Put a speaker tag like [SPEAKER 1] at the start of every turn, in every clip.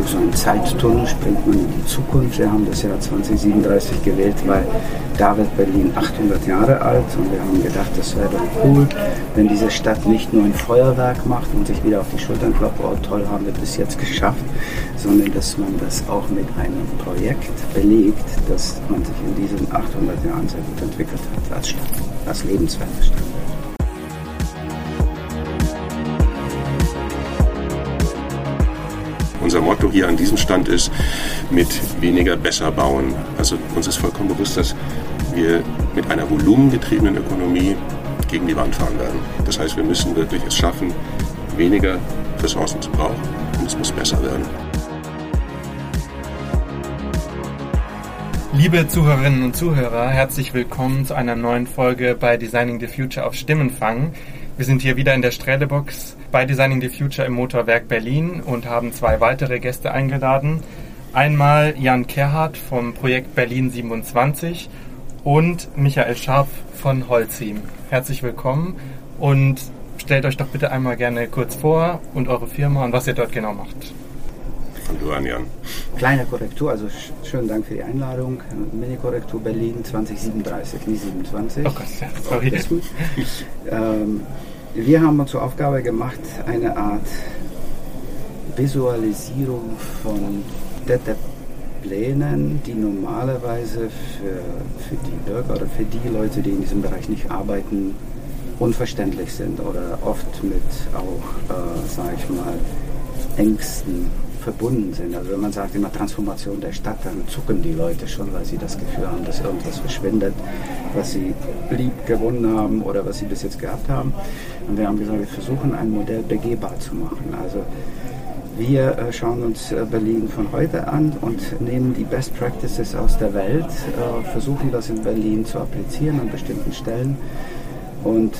[SPEAKER 1] durch so einen Zeittunnel, springt man in die Zukunft. Wir haben das Jahr 2037 gewählt, weil da wird Berlin 800 Jahre alt und wir haben gedacht, das wäre doch cool, wenn diese Stadt nicht nur ein Feuerwerk macht und sich wieder auf die Schultern klopft, oh toll, haben wir das jetzt geschafft, sondern dass man das auch mit einem Projekt belegt, dass man sich in diesen 800 Jahren sehr gut entwickelt hat als Stadt, als lebenswerte Stadt.
[SPEAKER 2] Unser Motto hier an diesem Stand ist, mit weniger besser bauen. Also uns ist vollkommen bewusst, dass wir mit einer volumengetriebenen Ökonomie gegen die Wand fahren werden. Das heißt, wir müssen wirklich es schaffen, weniger Ressourcen zu brauchen und es muss besser werden.
[SPEAKER 3] Liebe Zuhörerinnen und Zuhörer, herzlich willkommen zu einer neuen Folge bei Designing the Future auf Stimmenfang. Wir sind hier wieder in der Strählebox bei Designing the Future im Motorwerk Berlin und haben zwei weitere Gäste eingeladen. Einmal Jan Kerhardt vom Projekt Berlin 27 und Michael Scharf von Holzim. Herzlich willkommen und stellt euch doch bitte einmal gerne kurz vor und eure Firma und was ihr dort genau macht.
[SPEAKER 2] Du an, Jan.
[SPEAKER 1] Kleine Korrektur, also schönen Dank für die Einladung. Mini-Korrektur Berlin 2037, nie 27.
[SPEAKER 3] Oh Gott, ja, sorry.
[SPEAKER 1] ähm, wir haben uns zur Aufgabe gemacht, eine Art Visualisierung von Plänen, die normalerweise für, für die Bürger oder für die Leute, die in diesem Bereich nicht arbeiten, unverständlich sind oder oft mit auch, äh, sage ich mal, Ängsten verbunden sind. Also wenn man sagt immer Transformation der Stadt, dann zucken die Leute schon, weil sie das Gefühl haben, dass irgendwas verschwindet, was sie lieb gewonnen haben oder was sie bis jetzt gehabt haben. Und wir haben gesagt, wir versuchen ein Modell begehbar zu machen. Also wir äh, schauen uns äh, Berlin von heute an und nehmen die Best Practices aus der Welt, äh, versuchen das in Berlin zu applizieren an bestimmten Stellen und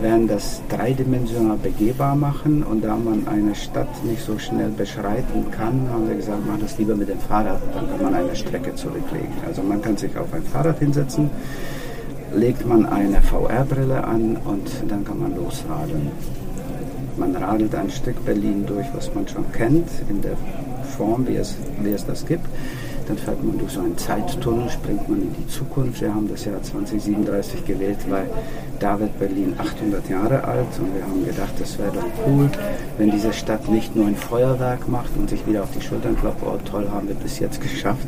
[SPEAKER 1] werden das dreidimensional begehbar machen und da man eine Stadt nicht so schnell beschreiten kann, haben wir gesagt, mach das lieber mit dem Fahrrad, dann kann man eine Strecke zurücklegen. Also man kann sich auf ein Fahrrad hinsetzen, legt man eine VR-Brille an und dann kann man losradeln. Man radelt ein Stück Berlin durch, was man schon kennt, in der Form, wie es, wie es das gibt. Dann fährt man durch so einen Zeittunnel, springt man in die Zukunft. Wir haben das Jahr 2037 gewählt, weil da wird Berlin 800 Jahre alt und wir haben gedacht, das wäre doch cool, wenn diese Stadt nicht nur ein Feuerwerk macht und sich wieder auf die Schultern klopft, oh toll, haben wir bis jetzt geschafft,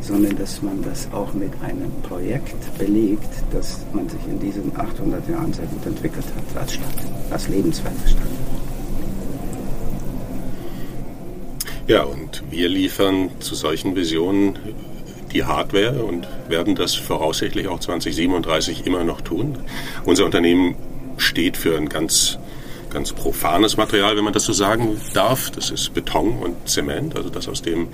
[SPEAKER 1] sondern dass man das auch mit einem Projekt belegt, dass man sich in diesen 800 Jahren sehr gut entwickelt hat als Stadt, als lebenswerte Stadt.
[SPEAKER 2] Ja, und wir liefern zu solchen Visionen die Hardware und werden das voraussichtlich auch 2037 immer noch tun. Unser Unternehmen steht für ein ganz ganz profanes Material, wenn man das so sagen darf. Das ist Beton und Zement, also das aus dem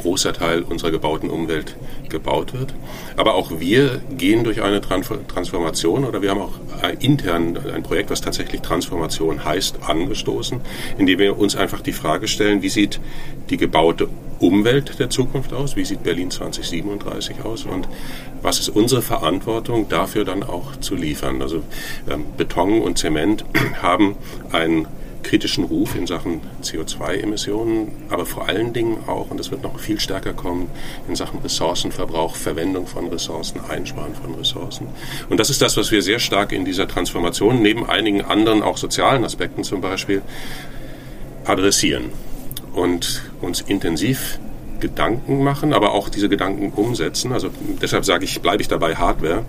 [SPEAKER 2] großer Teil unserer gebauten Umwelt gebaut wird. Aber auch wir gehen durch eine Transformation oder wir haben auch intern ein Projekt, was tatsächlich Transformation heißt, angestoßen, indem wir uns einfach die Frage stellen, wie sieht die gebaute Umwelt der Zukunft aus, wie sieht Berlin 2037 aus und was ist unsere Verantwortung dafür dann auch zu liefern. Also ähm, Beton und Zement haben einen kritischen Ruf in Sachen CO2-Emissionen, aber vor allen Dingen auch, und das wird noch viel stärker kommen, in Sachen Ressourcenverbrauch, Verwendung von Ressourcen, Einsparen von Ressourcen. Und das ist das, was wir sehr stark in dieser Transformation, neben einigen anderen auch sozialen Aspekten zum Beispiel, adressieren und uns intensiv Gedanken machen, aber auch diese Gedanken umsetzen. Also deshalb sage ich, bleibe ich dabei Hardware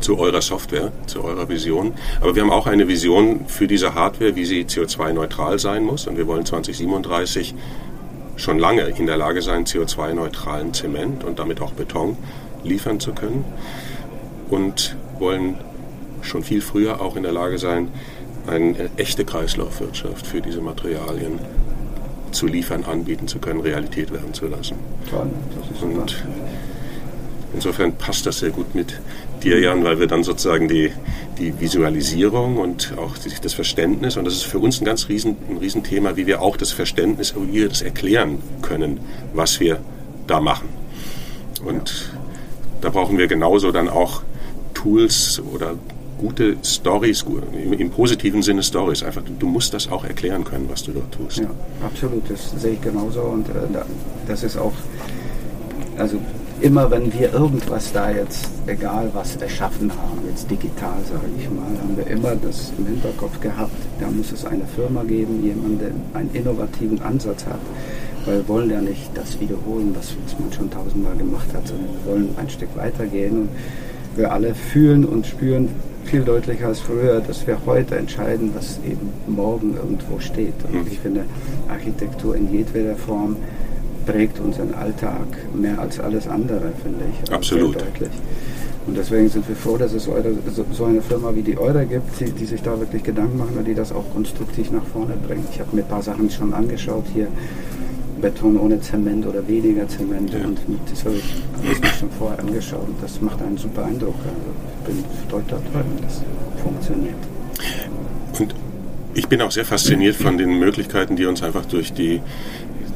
[SPEAKER 2] zu eurer Software, zu eurer Vision. Aber wir haben auch eine Vision für diese Hardware, wie sie CO2-neutral sein muss. Und wir wollen 2037 schon lange in der Lage sein, CO2-neutralen Zement und damit auch Beton liefern zu können. Und wollen schon viel früher auch in der Lage sein, eine echte Kreislaufwirtschaft für diese Materialien zu liefern, anbieten zu können, Realität werden zu lassen.
[SPEAKER 1] Toll, das ist super. Und
[SPEAKER 2] insofern passt das sehr gut mit dir, Jan, weil wir dann sozusagen die, die Visualisierung und auch das Verständnis, und das ist für uns ein ganz riesen, ein Riesenthema, wie wir auch das Verständnis, wie wir das erklären können, was wir da machen. Und da brauchen wir genauso dann auch Tools oder gute Stories, im positiven Sinne Stories. Einfach, du musst das auch erklären können, was du dort tust.
[SPEAKER 1] Ja, absolut. Das sehe ich genauso. Und äh, das ist auch, also immer wenn wir irgendwas da jetzt, egal was erschaffen haben, jetzt digital sage ich mal, haben wir immer das im Hinterkopf gehabt, da muss es eine Firma geben, jemand, der einen innovativen Ansatz hat. Weil wir wollen ja nicht das wiederholen, was, was man schon tausendmal gemacht hat, sondern wir wollen ein Stück weitergehen und wir alle fühlen und spüren viel deutlicher als früher, dass wir heute entscheiden, was eben morgen irgendwo steht. Und mhm. ich finde, Architektur in jedweder Form prägt unseren Alltag mehr als alles andere, finde ich.
[SPEAKER 2] Absolut. deutlich.
[SPEAKER 1] Und deswegen sind wir froh, dass es so eine Firma wie die Eure gibt, die, die sich da wirklich Gedanken machen und die das auch konstruktiv nach vorne bringt. Ich habe mir ein paar Sachen schon angeschaut hier. Beton ohne Zement oder weniger Zement. Ja. Und das habe ich alles mir schon vorher angeschaut. Und das macht einen super Eindruck. Also bin stolz darauf, das funktioniert.
[SPEAKER 2] Und ich bin auch sehr fasziniert von den Möglichkeiten, die uns einfach durch die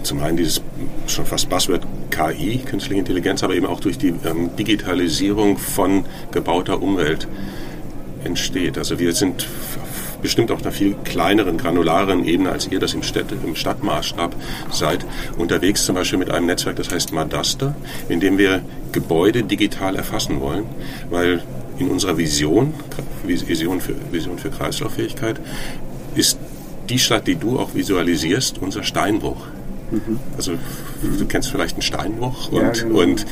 [SPEAKER 2] zum einen dieses schon fast Buzzword KI, künstliche Intelligenz, aber eben auch durch die ähm, Digitalisierung von gebauter Umwelt entsteht. Also wir sind bestimmt auf einer viel kleineren, granularen Ebene, als ihr das im, Städte, im Stadtmaßstab seid, unterwegs zum Beispiel mit einem Netzwerk, das heißt Madaster, in dem wir Gebäude digital erfassen wollen, weil in unserer Vision, Vision für, Vision für Kreislauffähigkeit, ist die Stadt, die du auch visualisierst, unser Steinbruch. Mhm. Also du kennst vielleicht einen Steinbruch und, ja, genau. und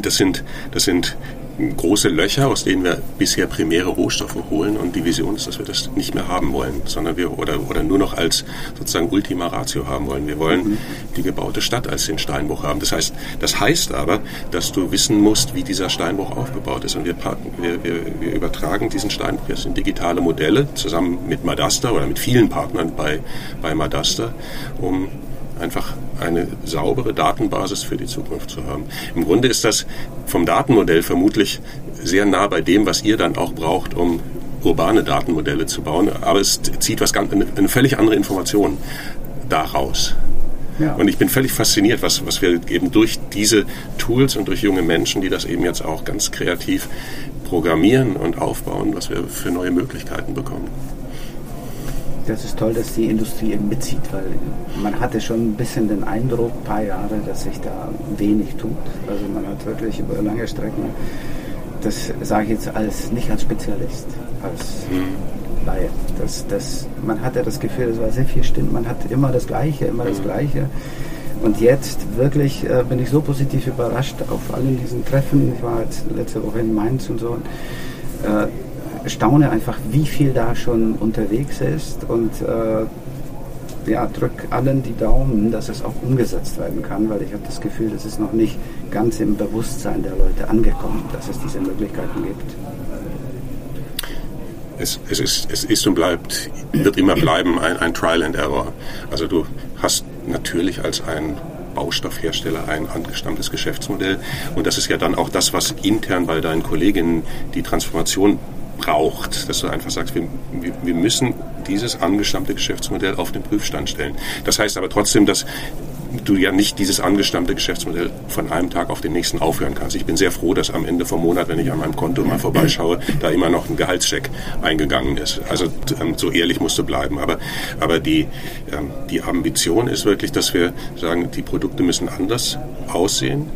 [SPEAKER 2] das sind, das sind große Löcher, aus denen wir bisher primäre Rohstoffe holen und die Vision ist, dass wir das nicht mehr haben wollen, sondern wir oder, oder nur noch als sozusagen Ultima Ratio haben wollen. Wir wollen mhm. die gebaute Stadt als den Steinbruch haben. Das heißt, das heißt aber, dass du wissen musst, wie dieser Steinbruch aufgebaut ist und wir, wir, wir, wir übertragen diesen Steinbruch jetzt in digitale Modelle zusammen mit Madaster oder mit vielen Partnern bei, bei Madaster, um einfach eine saubere Datenbasis für die Zukunft zu haben. Im Grunde ist das vom Datenmodell vermutlich sehr nah bei dem, was ihr dann auch braucht, um urbane Datenmodelle zu bauen. Aber es zieht was ganz, eine völlig andere Information daraus. Ja. Und ich bin völlig fasziniert, was, was wir eben durch diese Tools und durch junge Menschen, die das eben jetzt auch ganz kreativ programmieren und aufbauen, was wir für neue Möglichkeiten bekommen
[SPEAKER 1] das ist toll, dass die Industrie eben mitzieht, weil man hatte schon ein bisschen den Eindruck, ein paar Jahre, dass sich da wenig tut. Also man hat wirklich über lange Strecken, das sage ich jetzt als nicht als Spezialist, als. Laie. Das, das, man hatte das Gefühl, es war sehr viel Stimmen, man hat immer das Gleiche, immer das mhm. Gleiche. Und jetzt wirklich äh, bin ich so positiv überrascht auf allen diesen Treffen. Ich war jetzt letzte Woche in Mainz und so. Und, äh, staune einfach, wie viel da schon unterwegs ist und äh, ja, drück allen die Daumen, dass es auch umgesetzt werden kann, weil ich habe das Gefühl, es ist noch nicht ganz im Bewusstsein der Leute angekommen, dass es diese Möglichkeiten gibt.
[SPEAKER 2] Es, es, ist, es ist und bleibt, wird immer bleiben ein, ein Trial and Error. Also du hast natürlich als ein Baustoffhersteller ein angestammtes Geschäftsmodell. Und das ist ja dann auch das, was intern bei deinen Kolleginnen die Transformation braucht, dass du einfach sagst, wir, wir müssen dieses angestammte Geschäftsmodell auf den Prüfstand stellen. Das heißt aber trotzdem, dass du ja nicht dieses angestammte Geschäftsmodell von einem Tag auf den nächsten aufhören kannst. Ich bin sehr froh, dass am Ende vom Monat, wenn ich an meinem Konto mal vorbeischaue, da immer noch ein Gehaltscheck eingegangen ist. Also ähm, so ehrlich musst du bleiben. Aber, aber die, ähm, die Ambition ist wirklich, dass wir sagen, die Produkte müssen anders aussehen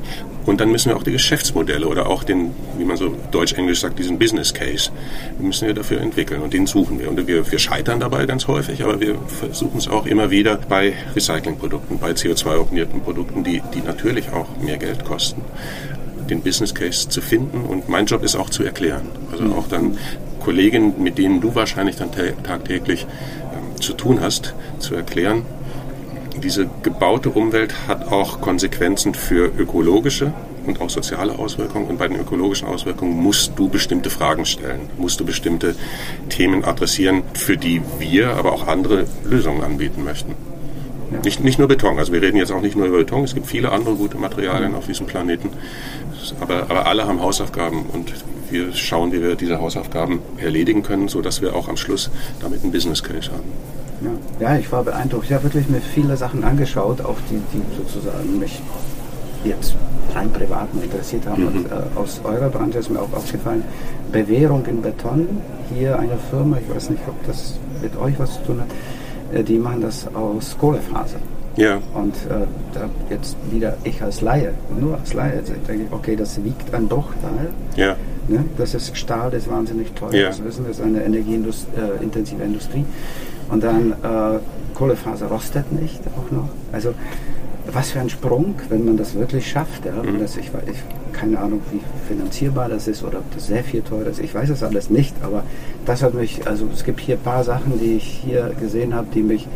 [SPEAKER 2] und dann müssen wir auch die Geschäftsmodelle oder auch den, wie man so deutsch-englisch sagt, diesen Business Case, müssen wir dafür entwickeln und den suchen wir. Und wir, wir scheitern dabei ganz häufig, aber wir versuchen es auch immer wieder bei Recyclingprodukten, bei CO2-optimierten Produkten, die, die natürlich auch mehr Geld kosten, den Business Case zu finden. Und mein Job ist auch zu erklären. Also auch dann Kollegen, mit denen du wahrscheinlich dann tagtäglich ähm, zu tun hast, zu erklären, diese gebaute Umwelt hat auch Konsequenzen für ökologische und auch soziale Auswirkungen. Und bei den ökologischen Auswirkungen musst du bestimmte Fragen stellen, musst du bestimmte Themen adressieren, für die wir, aber auch andere Lösungen anbieten möchten. Nicht, nicht nur Beton, also wir reden jetzt auch nicht nur über Beton, es gibt viele andere gute Materialien auf diesem Planeten, aber, aber alle haben Hausaufgaben und wir schauen, wie wir diese Hausaufgaben erledigen können, sodass wir auch am Schluss damit einen Business Case haben.
[SPEAKER 1] Ja. ja, ich war beeindruckt. Ich habe wirklich mir viele Sachen angeschaut, auch die, die sozusagen mich jetzt rein privat mal interessiert haben. Mhm. Und äh, aus eurer Branche ist mir auch aufgefallen, Bewährung in Beton. Hier eine Firma, ich weiß nicht, ob das mit euch was zu tun hat, äh, die machen das aus Kohlefaser.
[SPEAKER 2] Ja.
[SPEAKER 1] Und äh, da jetzt wieder ich als Laie, nur als Laie, also ich denke, okay, das wiegt ein Bruchteil.
[SPEAKER 2] Ja.
[SPEAKER 1] Ne? Das ist Stahl, das ist wahnsinnig teuer. Ja. Das wissen wir, das ist eine energieintensive äh, Industrie. Und dann äh, Kohlefaser rostet nicht auch noch. Also was für ein Sprung, wenn man das wirklich schafft. Ja? Mhm. Das, ich, ich keine Ahnung, wie finanzierbar das ist oder ob das sehr viel teurer ist. Ich weiß es alles nicht, aber das hat mich, also es gibt hier ein paar Sachen, die ich hier gesehen habe, die mich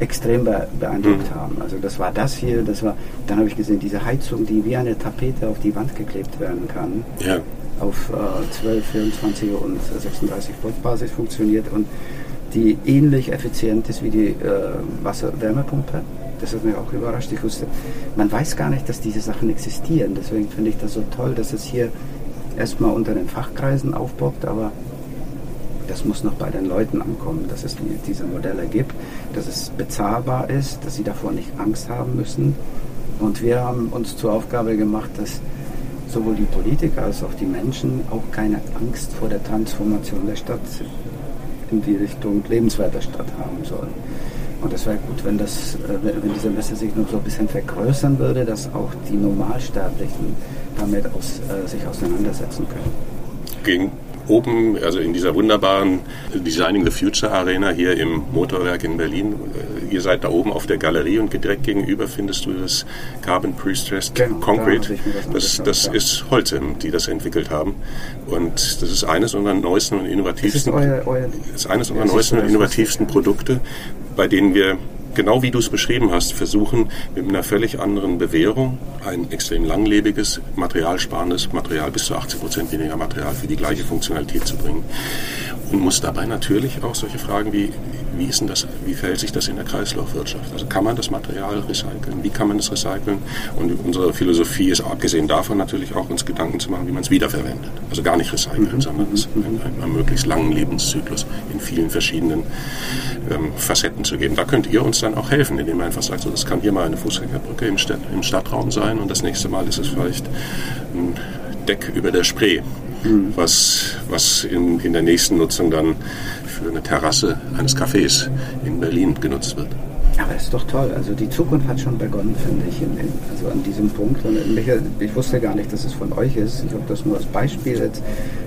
[SPEAKER 1] extrem beeindruckt mhm. haben. Also das war das hier, das war, dann habe ich gesehen, diese Heizung, die wie eine Tapete auf die Wand geklebt werden kann.
[SPEAKER 2] Ja.
[SPEAKER 1] Auf äh, 12, 24 und 36 Volt Basis funktioniert und die ähnlich effizient ist wie die äh, Wasserwärmepumpe. Das hat mich auch überrascht. Ich wusste, man weiß gar nicht, dass diese Sachen existieren. Deswegen finde ich das so toll, dass es hier erstmal unter den Fachkreisen aufpoppt, aber das muss noch bei den Leuten ankommen, dass es diese Modelle gibt, dass es bezahlbar ist, dass sie davor nicht Angst haben müssen. Und wir haben uns zur Aufgabe gemacht, dass sowohl die Politiker als auch die Menschen auch keine Angst vor der Transformation der Stadt in die Richtung lebenswerter Stadt haben sollen. Und es wäre gut, wenn, das, äh, wenn diese Messe sich noch so ein bisschen vergrößern würde, dass auch die Normalsterblichen damit aus, äh, sich auseinandersetzen können.
[SPEAKER 2] Gegen oben, also in dieser wunderbaren Designing the Future Arena hier im Motorwerk in Berlin. Ihr seid da oben auf der Galerie und direkt gegenüber findest du das Carbon Pre-Stressed genau, Concrete. Da das, das ist Holte, die das entwickelt haben. Und das ist eines unserer neuesten und innovativsten, das ist, euer, euer, ist eines unserer neuesten und innovativsten Produkte, bei denen wir genau wie du es beschrieben hast, versuchen mit einer völlig anderen Bewährung ein extrem langlebiges, materialsparendes Material, bis zu 80 Prozent weniger Material für die gleiche Funktionalität zu bringen. Und muss dabei natürlich auch solche Fragen wie, wie ist denn das, wie verhält sich das in der Kreislaufwirtschaft? Also kann man das Material recyceln? Wie kann man es recyceln? Und unsere Philosophie ist abgesehen davon natürlich auch uns Gedanken zu machen, wie man es wiederverwendet. Also gar nicht recyceln, mhm. sondern es einen, einen, möglichst langen Lebenszyklus in vielen verschiedenen ähm, Facetten zu geben. Da könnt ihr uns dann auch helfen, indem ihr einfach sagt, so, das kann hier mal eine Fußgängerbrücke im, Stadt, im Stadtraum sein und das nächste Mal ist es vielleicht ein Deck über der Spree, mhm. was, was in, in der nächsten Nutzung dann für eine Terrasse eines Cafés in Berlin genutzt wird.
[SPEAKER 1] Aber das ist doch toll. Also die Zukunft hat schon begonnen, finde ich, in, in, also an diesem Punkt. Und mich, ich wusste gar nicht, dass es von euch ist. Ich habe das nur als Beispiel jetzt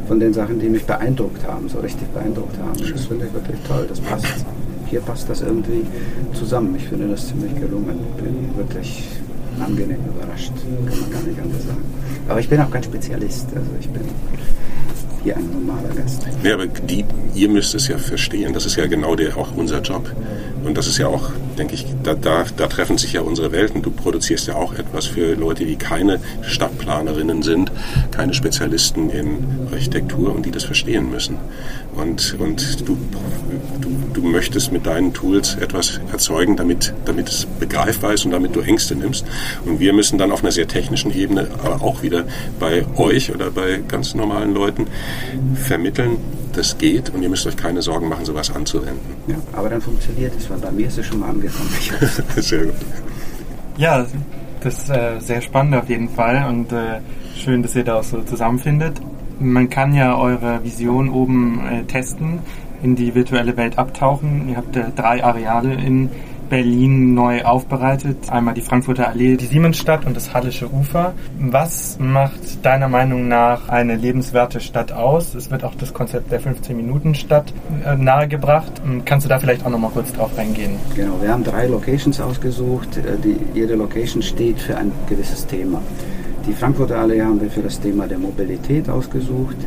[SPEAKER 1] von den Sachen, die mich beeindruckt haben, so richtig beeindruckt haben. Das finde ich wirklich toll. Das passt hier passt das irgendwie zusammen. Ich finde das ziemlich gelungen. Bin wirklich angenehm überrascht, kann man gar nicht anders sagen. Aber ich bin auch kein Spezialist. Also ich bin hier ein normaler Gast.
[SPEAKER 2] Ja, aber die, ihr müsst es ja verstehen. Das ist ja genau der, auch unser Job. Und das ist ja auch, denke ich, da, da, da treffen sich ja unsere Welten. Du produzierst ja auch etwas für Leute, die keine Stadtplanerinnen sind, keine Spezialisten in Architektur und die das verstehen müssen. Und, und du, du, du möchtest mit deinen Tools etwas erzeugen, damit, damit es begreifbar ist und damit du Ängste nimmst. Und wir müssen dann auf einer sehr technischen Ebene, aber auch wieder bei euch oder bei ganz normalen Leuten vermitteln, das geht und ihr müsst euch keine Sorgen machen, sowas anzuwenden.
[SPEAKER 1] Ja, aber dann funktioniert es, weil bei mir ist es schon mal angekommen.
[SPEAKER 3] sehr gut. Ja, das ist äh, sehr spannend auf jeden Fall und äh, schön, dass ihr da auch so zusammenfindet. Man kann ja eure Vision oben äh, testen, in die virtuelle Welt abtauchen. Ihr habt äh, drei Areale in Berlin neu aufbereitet. Einmal die Frankfurter Allee, die Siemensstadt und das Hallische Ufer. Was macht deiner Meinung nach eine lebenswerte Stadt aus? Es wird auch das Konzept der 15-Minuten-Stadt äh, nahegebracht. Kannst du da vielleicht auch noch mal kurz drauf eingehen?
[SPEAKER 1] Genau, wir haben drei Locations ausgesucht. Äh, die, jede Location steht für ein gewisses Thema. Die Frankfurter Allee haben wir für das Thema der Mobilität ausgesucht.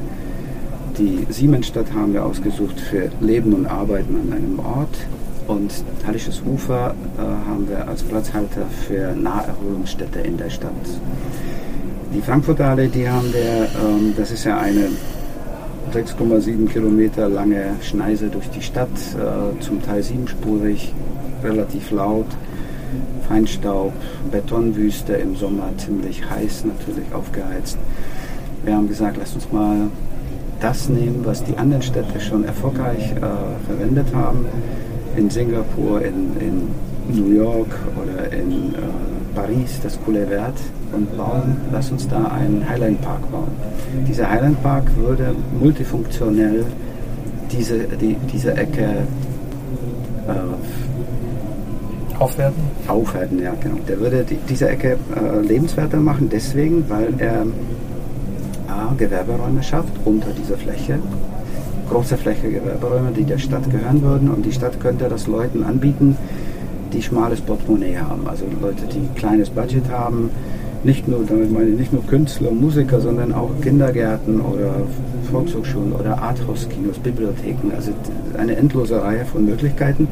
[SPEAKER 1] Die Siemensstadt haben wir ausgesucht für Leben und Arbeiten an einem Ort. Und Hallisches Ufer äh, haben wir als Platzhalter für Naherholungsstätte in der Stadt. Die Frankfurter Allee, die haben wir, ähm, das ist ja eine 6,7 Kilometer lange Schneise durch die Stadt, äh, zum Teil siebenspurig, relativ laut, Feinstaub, Betonwüste im Sommer, ziemlich heiß natürlich aufgeheizt. Wir haben gesagt, lass uns mal das nehmen, was die anderen Städte schon erfolgreich äh, verwendet haben in Singapur, in, in New York oder in äh, Paris, das coole Wert und bauen, lass uns da einen Highline Park bauen. Dieser Highline Park würde multifunktionell diese, die, diese Ecke
[SPEAKER 3] äh, aufwerten?
[SPEAKER 1] Aufwerten, ja, genau. Der würde die, diese Ecke äh, lebenswerter machen, deswegen, weil er A, Gewerberäume schafft unter dieser Fläche. Große Fläche Gewerberäume, die der Stadt gehören würden und die Stadt könnte das Leuten anbieten, die schmales Portemonnaie haben. Also Leute, die kleines Budget haben, nicht nur, damit meine ich nicht nur Künstler und Musiker, sondern auch Kindergärten oder Volkshochschulen oder Arthouse-Kinos, Bibliotheken, also eine endlose Reihe von Möglichkeiten.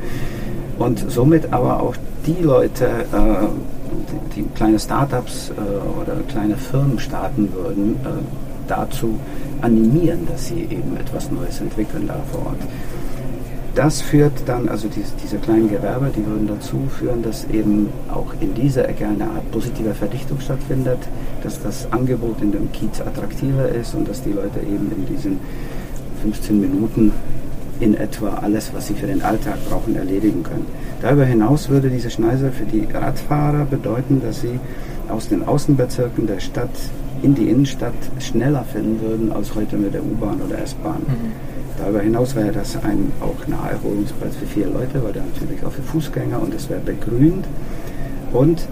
[SPEAKER 1] Und somit aber auch die Leute, äh, die, die, kleine Startups äh, oder kleine Firmen starten würden, äh, dazu animieren, dass sie eben etwas Neues entwickeln da vor Ort. Das führt dann, also diese, diese kleinen Gewerbe, die würden dazu führen, dass eben auch in dieser Ecke eine Art positive Verdichtung stattfindet, dass das Angebot in dem Kiez attraktiver ist und dass die Leute eben in diesen 15 Minuten in etwa alles, was sie für den Alltag brauchen, erledigen können. Darüber hinaus würde diese Schneise für die Radfahrer bedeuten, dass sie aus den Außenbezirken der Stadt in die Innenstadt schneller finden würden als heute mit der U-Bahn oder S-Bahn. Mhm. Darüber hinaus wäre das ein auch Naherholungsplatz für viele Leute, weil da natürlich auch für Fußgänger und es wäre begrünt. Und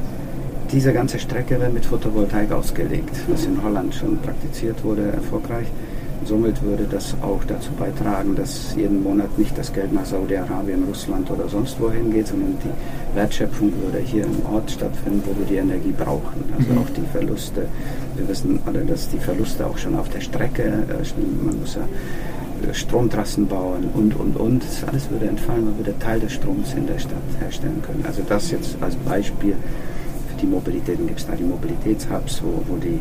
[SPEAKER 1] diese ganze Strecke wäre mit Photovoltaik ausgelegt, was in Holland schon praktiziert wurde, erfolgreich. Somit würde das auch dazu beitragen, dass jeden Monat nicht das Geld nach Saudi-Arabien, Russland oder sonst wohin geht, sondern die Wertschöpfung würde hier im Ort stattfinden, wo wir die Energie brauchen. Also mhm. auch die Verluste. Wir wissen alle, dass die Verluste auch schon auf der Strecke, äh, man muss ja Stromtrassen bauen und, und, und. Das alles würde entfallen, weil wir Teil des Stroms in der Stadt herstellen können. Also das jetzt als Beispiel für die Mobilität. Dann gibt es da die Mobilitätshubs, wo, wo die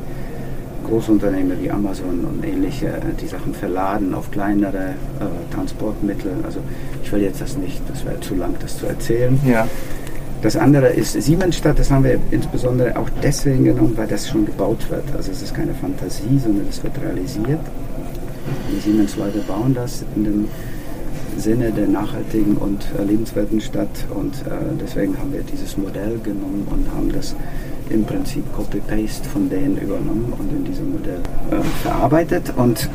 [SPEAKER 1] Großunternehmen wie Amazon und ähnliche äh, die Sachen verladen auf kleinere äh, Transportmittel. Also ich will jetzt das nicht, das wäre zu lang, das zu erzählen. Ja. Das andere ist Siemensstadt, das haben wir insbesondere auch deswegen genommen, weil das schon gebaut wird. Also es ist keine Fantasie, sondern es wird realisiert. Die Siemens-Leute bauen das in dem Sinne der nachhaltigen und äh, lebenswerten Stadt und äh, deswegen haben wir dieses Modell genommen und haben das im Prinzip Copy-Paste von denen übernommen und in diesem Modell äh, verarbeitet. Und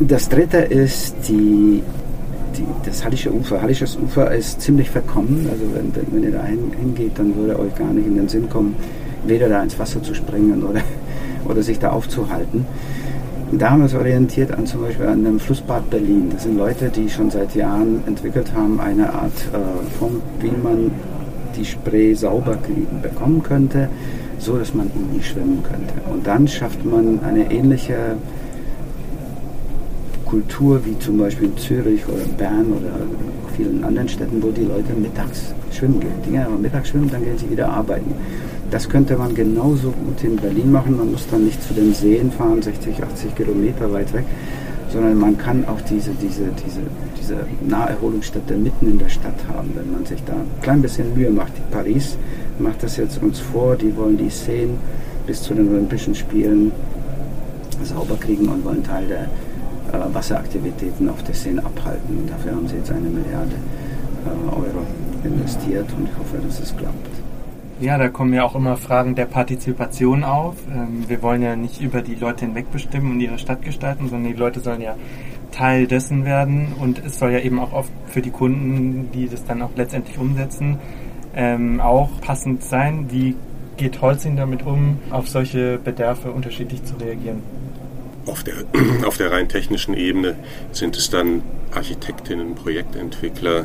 [SPEAKER 1] das dritte ist die, die, das Hallische Ufer. Hallisches Ufer ist ziemlich verkommen. Also wenn, wenn ihr da hingeht, dann würde euch gar nicht in den Sinn kommen, weder da ins Wasser zu springen oder, oder sich da aufzuhalten. Da haben wir uns orientiert an zum Beispiel an dem Flussbad Berlin. Das sind Leute, die schon seit Jahren entwickelt haben, eine Art äh, Form, wie man die Spree sauber bekommen könnte, so dass man in die schwimmen könnte. Und dann schafft man eine ähnliche Kultur wie zum Beispiel in Zürich oder Bern oder vielen anderen Städten, wo die Leute mittags schwimmen gehen. Die gehen aber mittags schwimmen, dann gehen sie wieder arbeiten. Das könnte man genauso gut in Berlin machen. Man muss dann nicht zu den Seen fahren, 60, 80 Kilometer weit weg, sondern man kann auch diese, diese, diese, diese Naherholungsstätte mitten in der Stadt haben, wenn man sich da ein klein bisschen Mühe macht. Die Paris macht das jetzt uns vor, die wollen die Seen bis zu den Olympischen Spielen sauber kriegen und wollen Teil der äh, Wasseraktivitäten auf der Seen abhalten. Und dafür haben sie jetzt eine Milliarde äh, Euro investiert und ich hoffe, dass es klappt.
[SPEAKER 3] Ja, da kommen ja auch immer Fragen der Partizipation auf. Ähm, wir wollen ja nicht über die Leute hinweg bestimmen und ihre Stadt gestalten, sondern die Leute sollen ja Teil dessen werden und es soll ja eben auch oft für die Kunden, die das dann auch letztendlich umsetzen, ähm, auch passend sein. Wie geht Holzing damit um, auf solche Bedarfe unterschiedlich zu reagieren?
[SPEAKER 2] Auf der, auf der rein technischen Ebene sind es dann Architektinnen, Projektentwickler,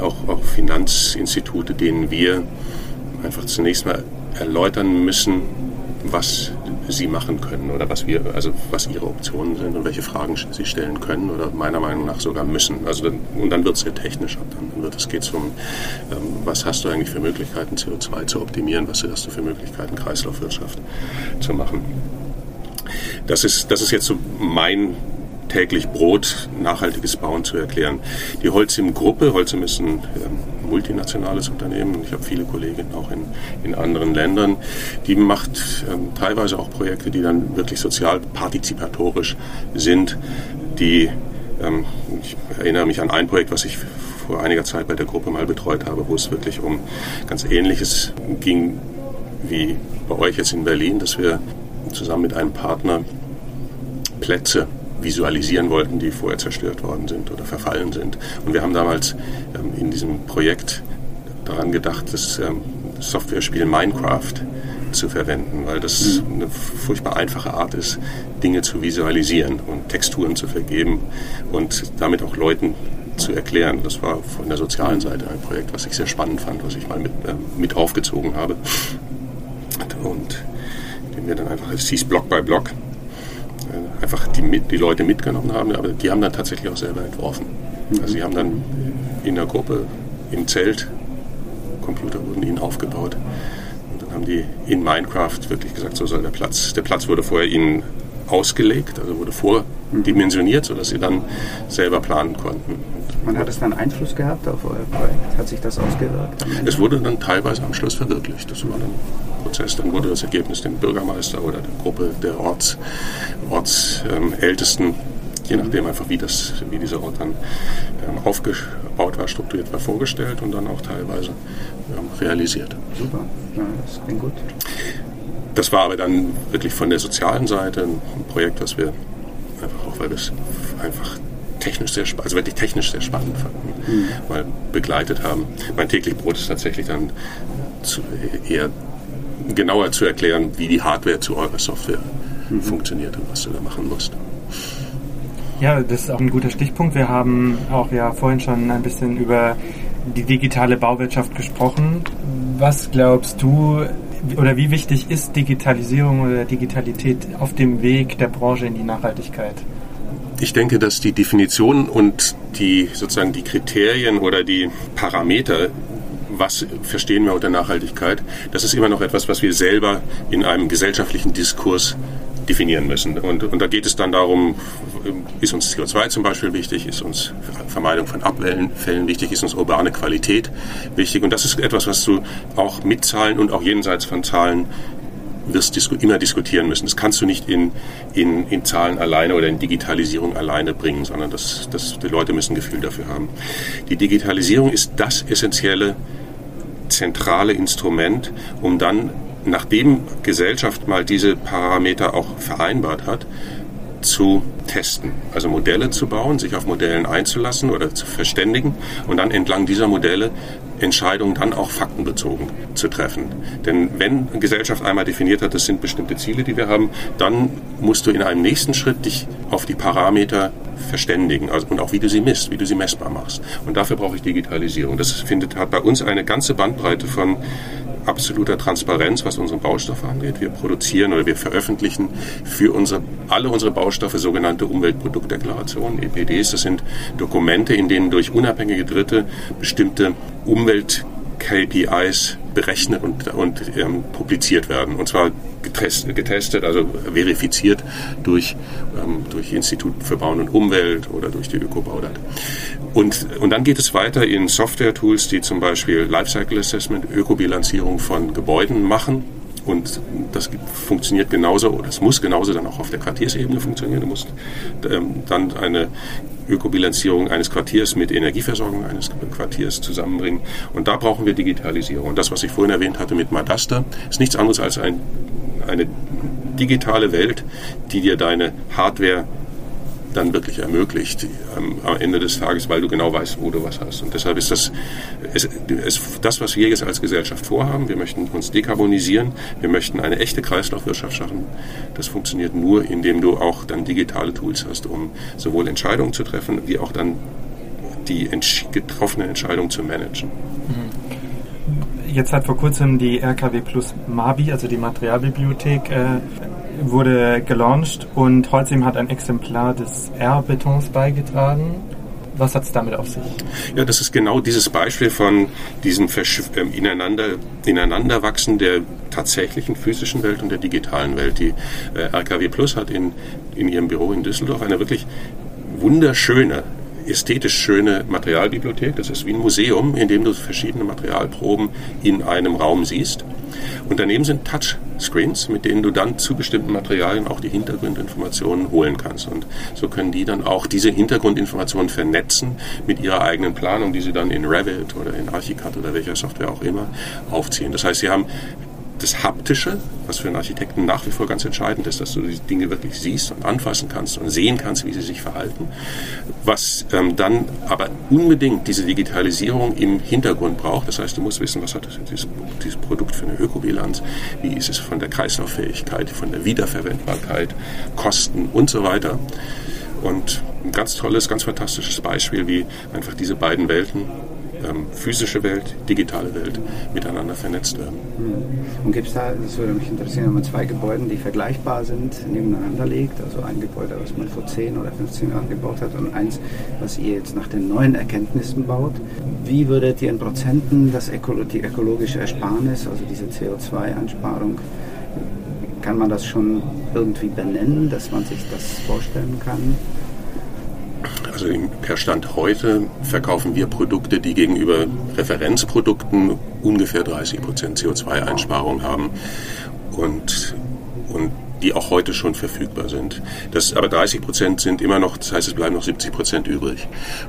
[SPEAKER 2] auch, auch Finanzinstitute, denen wir einfach zunächst mal erläutern müssen, was sie machen können oder was wir, also was ihre Optionen sind und welche Fragen sie stellen können oder meiner Meinung nach sogar müssen. Also und dann wird es sehr technisch. Dann wird es geht um, ähm, was hast du eigentlich für Möglichkeiten, CO2 zu optimieren, was hast du für Möglichkeiten, Kreislaufwirtschaft zu machen. Das ist, das ist jetzt so mein täglich Brot nachhaltiges Bauen zu erklären. Die Holzim-Gruppe, Holzim ist ein ähm, multinationales Unternehmen, ich habe viele Kolleginnen auch in, in anderen Ländern, die macht ähm, teilweise auch Projekte, die dann wirklich sozial partizipatorisch sind, die ähm, ich erinnere mich an ein Projekt, was ich vor einiger Zeit bei der Gruppe mal betreut habe, wo es wirklich um ganz Ähnliches ging, wie bei euch jetzt in Berlin, dass wir zusammen mit einem Partner Plätze visualisieren wollten, die vorher zerstört worden sind oder verfallen sind. Und wir haben damals ähm, in diesem Projekt daran gedacht, das ähm, Software-Spiel Minecraft zu verwenden, weil das mhm. eine furchtbar einfache Art ist, Dinge zu visualisieren und Texturen zu vergeben und damit auch Leuten zu erklären. Das war von der sozialen Seite ein Projekt, was ich sehr spannend fand, was ich mal mit, äh, mit aufgezogen habe. Und den wir dann einfach, es hieß Block by Block, einfach die, die Leute mitgenommen haben, aber die haben dann tatsächlich auch selber entworfen. Also sie haben dann in der Gruppe, im Zelt, Computer wurden ihnen aufgebaut. Und dann haben die in Minecraft wirklich gesagt, so soll der Platz. Der Platz wurde vorher ihnen ausgelegt, also wurde vordimensioniert, sodass sie dann selber planen konnten.
[SPEAKER 1] Man hat es dann Einfluss gehabt auf euer Projekt? Hat sich das ausgewirkt?
[SPEAKER 2] Es wurde dann teilweise am Schluss verwirklicht. Das war dann Prozess. Dann wurde das Ergebnis dem Bürgermeister oder der Gruppe der Orts, Ortsältesten, ähm, je nachdem einfach, wie, das, wie dieser Ort dann ähm, aufgebaut war, strukturiert war, vorgestellt und dann auch teilweise ähm, realisiert.
[SPEAKER 1] Super, ja, das klingt gut.
[SPEAKER 2] Das war aber dann wirklich von der sozialen Seite ein Projekt, das wir einfach auch, weil wir es einfach technisch sehr, also wirklich technisch sehr spannend fanden, mhm. mal begleitet haben. Mein täglich Brot ist tatsächlich dann zu, eher genauer zu erklären, wie die Hardware zu eurer Software mhm. funktioniert und was du da machen musst.
[SPEAKER 3] Ja, das ist auch ein guter Stichpunkt. Wir haben auch ja vorhin schon ein bisschen über die digitale Bauwirtschaft gesprochen. Was glaubst du oder wie wichtig ist Digitalisierung oder Digitalität auf dem Weg der Branche in die Nachhaltigkeit?
[SPEAKER 2] Ich denke, dass die Definition und die sozusagen die Kriterien oder die Parameter, was verstehen wir unter Nachhaltigkeit, das ist immer noch etwas, was wir selber in einem gesellschaftlichen Diskurs definieren müssen. Und, und da geht es dann darum, ist uns CO2 zum Beispiel wichtig, ist uns Vermeidung von Abfällen wichtig, ist uns urbane Qualität wichtig. Und das ist etwas, was du auch mit Zahlen und auch jenseits von Zahlen wirst disku immer diskutieren müssen. Das kannst du nicht in, in, in Zahlen alleine oder in Digitalisierung alleine bringen, sondern das, das, die Leute müssen ein Gefühl dafür haben. Die Digitalisierung ist das essentielle, zentrale Instrument, um dann nachdem Gesellschaft mal diese Parameter auch vereinbart hat, zu testen, also Modelle zu bauen, sich auf Modellen einzulassen oder zu verständigen und dann entlang dieser Modelle Entscheidungen dann auch faktenbezogen zu treffen. Denn wenn Gesellschaft einmal definiert hat, das sind bestimmte Ziele, die wir haben, dann musst du in einem nächsten Schritt dich auf die Parameter verständigen also, und auch wie du sie misst, wie du sie messbar machst. Und dafür brauche ich Digitalisierung. Das findet, hat bei uns eine ganze Bandbreite von absoluter Transparenz, was unseren Baustoff angeht. Wir produzieren oder wir veröffentlichen für unsere, alle unsere Baustoffe sogenannte Umweltproduktdeklarationen, EPDs. Das sind Dokumente, in denen durch unabhängige Dritte bestimmte Umwelt KPIs berechnet und, und ähm, publiziert werden. Und zwar getestet, getestet also verifiziert durch, ähm, durch Institut für Bauen und Umwelt oder durch die Ökobaudat. Und, und dann geht es weiter in Software-Tools, die zum Beispiel Lifecycle Assessment, Ökobilanzierung von Gebäuden machen. Und das funktioniert genauso, oder es muss genauso dann auch auf der Quartiersebene funktionieren. Du musst ähm, dann eine Ökobilanzierung eines Quartiers mit Energieversorgung eines Quartiers zusammenbringen. Und da brauchen wir Digitalisierung. Und das, was ich vorhin erwähnt hatte mit Madasta, ist nichts anderes als ein, eine digitale Welt, die dir deine Hardware dann wirklich ermöglicht ähm, am Ende des Tages, weil du genau weißt, wo du was hast. Und deshalb ist das es, es, das, was wir jetzt als Gesellschaft vorhaben. Wir möchten uns dekarbonisieren, wir möchten eine echte Kreislaufwirtschaft schaffen. Das funktioniert nur, indem du auch dann digitale Tools hast, um sowohl Entscheidungen zu treffen, wie auch dann die getroffene Entscheidung zu managen.
[SPEAKER 3] Jetzt hat vor kurzem die RKW Plus Mabi, also die Materialbibliothek, äh, wurde gelauncht und Holzim hat ein Exemplar des R-Betons beigetragen. Was hat es damit auf sich?
[SPEAKER 2] Ja, das ist genau dieses Beispiel von diesem Versch ähm, ineinander, Ineinanderwachsen der tatsächlichen physischen Welt und der digitalen Welt. Die äh, RKW Plus hat in, in ihrem Büro in Düsseldorf eine wirklich wunderschöne ästhetisch schöne Materialbibliothek. Das ist wie ein Museum, in dem du verschiedene Materialproben in einem Raum siehst. Und daneben sind Touchscreens, mit denen du dann zu bestimmten Materialien auch die Hintergrundinformationen holen kannst. Und so können die dann auch diese Hintergrundinformationen vernetzen mit ihrer eigenen Planung, die sie dann in Revit oder in Archicad oder welcher Software auch immer aufziehen. Das heißt, sie haben das Haptische, was für einen Architekten nach wie vor ganz entscheidend ist, dass du die Dinge wirklich siehst und anfassen kannst und sehen kannst, wie sie sich verhalten. Was ähm, dann aber unbedingt diese Digitalisierung im Hintergrund braucht. Das heißt, du musst wissen, was hat dieses, dieses Produkt für eine Ökobilanz, wie ist es von der Kreislauffähigkeit, von der Wiederverwendbarkeit, Kosten und so weiter. Und ein ganz tolles, ganz fantastisches Beispiel, wie einfach diese beiden Welten ähm, physische Welt, digitale Welt miteinander vernetzt werden.
[SPEAKER 1] Hm. Und gibt es da, das würde mich interessieren, wenn man zwei Gebäude, die vergleichbar sind, nebeneinander legt, also ein Gebäude, was man vor 10 oder 15 Jahren gebaut hat und eins, was ihr jetzt nach den neuen Erkenntnissen baut, wie würdet ihr in Prozenten das Öko die ökologische Ersparnis, also diese CO2-Einsparung, kann man das schon irgendwie benennen, dass man sich das vorstellen kann?
[SPEAKER 2] Also per Stand heute verkaufen wir Produkte, die gegenüber Referenzprodukten ungefähr 30 Prozent CO2-Einsparung haben und, und die auch heute schon verfügbar sind. Das, aber 30 Prozent sind immer noch, das heißt, es bleiben noch 70 Prozent übrig.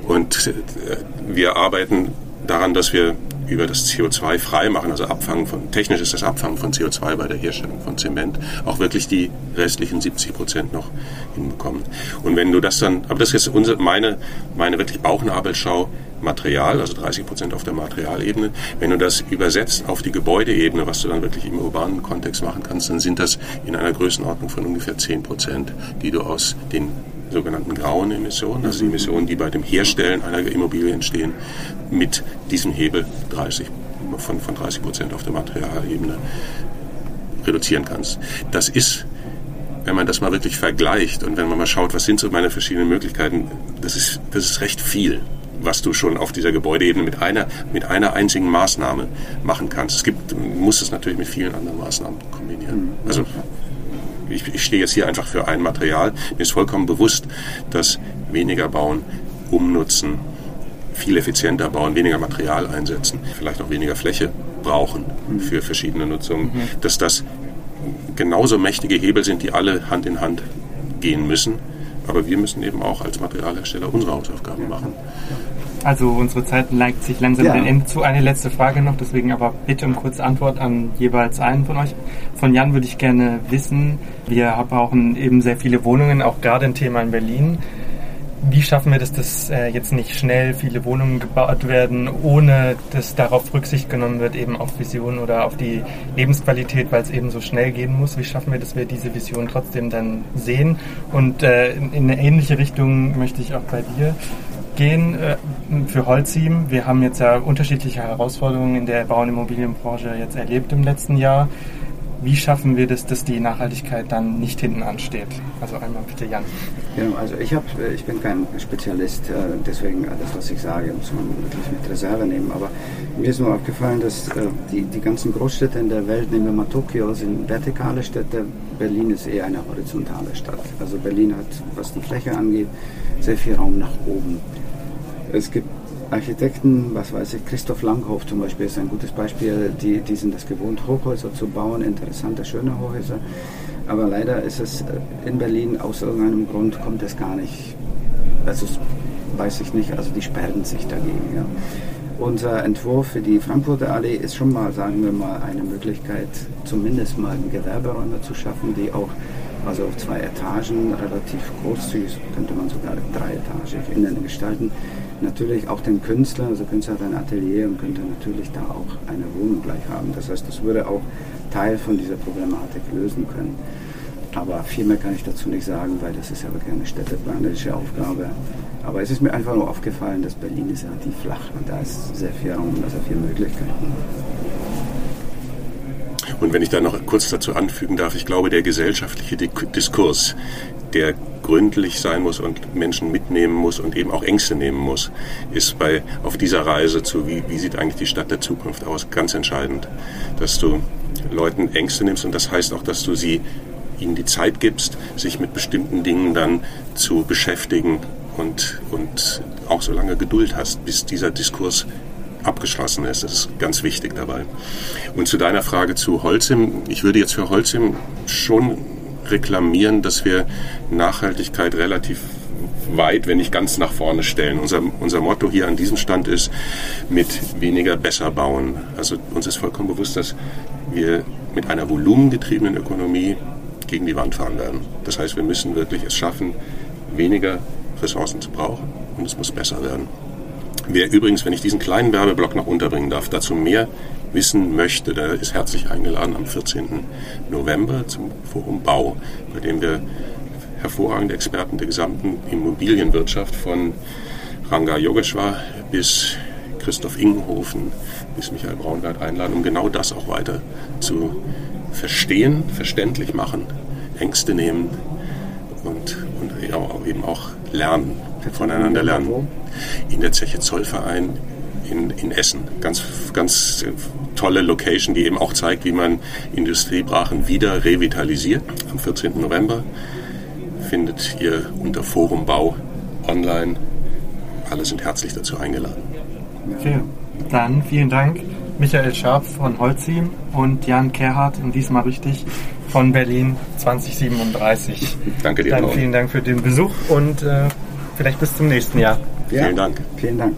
[SPEAKER 2] Und äh, wir arbeiten daran, dass wir über das CO2 freimachen, also Abfangen von, technisch ist das Abfangen von CO2 bei der Herstellung von Zement, auch wirklich die restlichen 70 Prozent noch hinbekommen. Und wenn du das dann, aber das ist unsere, meine, meine wirklich Bauchnabelschau, Material, also 30 Prozent auf der Materialebene. Wenn du das übersetzt auf die Gebäudeebene, was du dann wirklich im urbanen Kontext machen kannst, dann sind das in einer Größenordnung von ungefähr 10 Prozent, die du aus den sogenannten grauen Emissionen, also die Emissionen, die bei dem Herstellen einer Immobilie entstehen, mit diesem Hebel 30, von, von 30 Prozent auf der Materialebene reduzieren kannst. Das ist, wenn man das mal wirklich vergleicht und wenn man mal schaut, was sind so meine verschiedenen Möglichkeiten, das ist, das ist recht viel was du schon auf dieser Gebäudeebene mit einer, mit einer einzigen Maßnahme machen kannst. Es gibt, du musst es natürlich mit vielen anderen Maßnahmen kombinieren. Also ich, ich stehe jetzt hier einfach für ein Material. Mir ist vollkommen bewusst, dass weniger bauen, umnutzen, viel effizienter bauen, weniger Material einsetzen, vielleicht auch weniger Fläche brauchen für verschiedene Nutzungen, mhm. dass das genauso mächtige Hebel sind, die alle Hand in Hand gehen müssen. Aber wir müssen eben auch als Materialhersteller unsere Hausaufgaben machen.
[SPEAKER 3] Also unsere Zeit neigt sich langsam ja. dem Ende zu. Eine letzte Frage noch, deswegen aber bitte um kurze Antwort an jeweils einen von euch. Von Jan würde ich gerne wissen, wir brauchen eben sehr viele Wohnungen, auch gerade ein Thema in Berlin. Wie schaffen wir das, dass äh, jetzt nicht schnell viele Wohnungen gebaut werden, ohne dass darauf Rücksicht genommen wird, eben auf Vision oder auf die Lebensqualität, weil es eben so schnell gehen muss? Wie schaffen wir, dass wir diese Vision trotzdem dann sehen? Und äh, in eine ähnliche Richtung möchte ich auch bei dir gehen äh, für Holzim. Wir haben jetzt ja unterschiedliche Herausforderungen in der Bau- und Immobilienbranche jetzt erlebt im letzten Jahr. Wie schaffen wir das, dass die Nachhaltigkeit dann nicht hinten ansteht? Also einmal bitte Jan.
[SPEAKER 1] Genau, also ich, hab, äh, ich bin kein Spezialist, äh, deswegen alles, was ich sage, muss man wirklich mit Reserve nehmen. Aber mir ist nur aufgefallen, dass die, die ganzen Großstädte in der Welt, nehmen wir mal Tokio, sind vertikale Städte. Berlin ist eher eine horizontale Stadt. Also Berlin hat, was die Fläche angeht, sehr viel Raum nach oben. Es gibt Architekten, was weiß ich, Christoph Langhoff zum Beispiel ist ein gutes Beispiel, die, die sind es gewohnt, Hochhäuser zu bauen, interessante, schöne Hochhäuser. Aber leider ist es äh, in Berlin aus irgendeinem Grund kommt es gar nicht. Also weiß ich nicht, also die sperren sich dagegen. Ja. Unser Entwurf für die Frankfurter Allee ist schon mal, sagen wir mal, eine Möglichkeit, zumindest mal Gewerberäume zu schaffen, die auch also auf zwei Etagen relativ großzügig, könnte man sogar dreietagig innen gestalten natürlich auch den Künstler, also Künstler hat ein Atelier und könnte natürlich da auch eine Wohnung gleich haben. Das heißt, das würde auch Teil von dieser Problematik lösen können. Aber viel mehr kann ich dazu nicht sagen, weil das ist ja wirklich eine städteplanerische Aufgabe. Aber es ist mir einfach nur aufgefallen, dass Berlin ist relativ flach und da ist sehr viel Raum, und sehr viele Möglichkeiten.
[SPEAKER 2] Und wenn ich da noch kurz dazu anfügen darf, ich glaube, der gesellschaftliche Diskurs, der gründlich sein muss und Menschen mitnehmen muss und eben auch Ängste nehmen muss, ist bei, auf dieser Reise zu, wie, wie sieht eigentlich die Stadt der Zukunft aus, ganz entscheidend. Dass du Leuten Ängste nimmst und das heißt auch, dass du sie, ihnen die Zeit gibst, sich mit bestimmten Dingen dann zu beschäftigen und, und auch so lange Geduld hast, bis dieser Diskurs abgeschlossen ist. Das ist ganz wichtig dabei. Und zu deiner Frage zu Holzim, ich würde jetzt für Holzim schon reklamieren, dass wir Nachhaltigkeit relativ weit, wenn nicht ganz nach vorne stellen. Unser, unser Motto hier an diesem Stand ist, mit weniger besser bauen. Also uns ist vollkommen bewusst, dass wir mit einer volumengetriebenen Ökonomie gegen die Wand fahren werden. Das heißt, wir müssen wirklich es schaffen, weniger Ressourcen zu brauchen und es muss besser werden. Wer übrigens, wenn ich diesen kleinen Werbeblock noch unterbringen darf, dazu mehr wissen möchte, der ist herzlich eingeladen am 14. November zum Forum Bau, bei dem wir hervorragende Experten der gesamten Immobilienwirtschaft von Ranga Yogeshwar bis Christoph Ingenhofen bis Michael Braungart einladen, um genau das auch weiter zu verstehen, verständlich machen, Ängste nehmen und, und eben auch lernen, voneinander lernen. In der Zeche Zollverein in, in Essen. Ganz, ganz tolle Location, die eben auch zeigt, wie man Industriebrachen wieder revitalisiert. Am 14. November findet ihr unter Forum Bau online. Alle sind herzlich dazu eingeladen.
[SPEAKER 3] Okay, dann vielen Dank. Michael Scharf von Holzim und Jan Kerhardt, in diesmal richtig, von Berlin 2037.
[SPEAKER 2] Danke dir.
[SPEAKER 3] Dann vielen Dank für den Besuch und äh, vielleicht bis zum nächsten Jahr.
[SPEAKER 2] Ja, vielen Dank.
[SPEAKER 1] Vielen Dank.